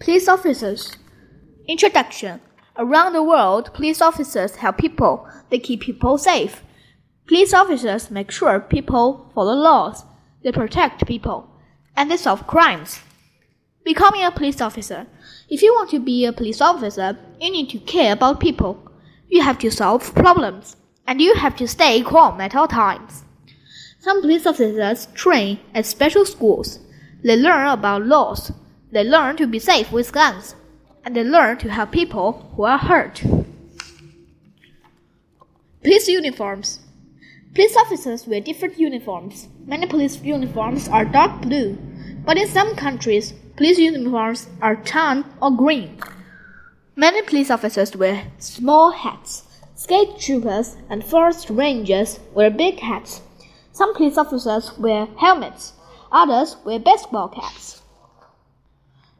Police officers. Introduction. Around the world, police officers help people. They keep people safe. Police officers make sure people follow laws. They protect people. And they solve crimes. Becoming a police officer. If you want to be a police officer, you need to care about people. You have to solve problems. And you have to stay calm at all times. Some police officers train at special schools. They learn about laws. They learn to be safe with guns, and they learn to help people who are hurt. Police uniforms. Police officers wear different uniforms. Many police uniforms are dark blue, but in some countries, police uniforms are tan or green. Many police officers wear small hats. State troopers and forest rangers wear big hats. Some police officers wear helmets, others wear baseball caps.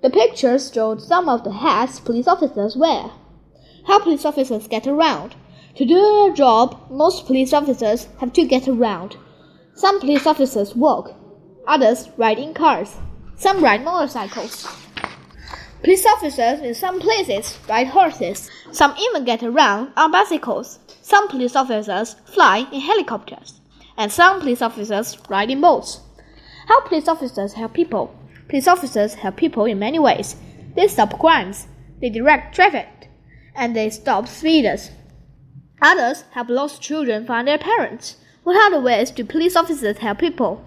The pictures showed some of the hats police officers wear. How police officers get around. To do their job, most police officers have to get around. Some police officers walk, others ride in cars. Some ride motorcycles. Police officers in some places ride horses. Some even get around on bicycles. Some police officers fly in helicopters. And some police officers ride in boats. How police officers help people. Police officers help people in many ways. They stop crimes, they direct traffic, and they stop speeders. Others help lost children find their parents. What other ways do police officers help people?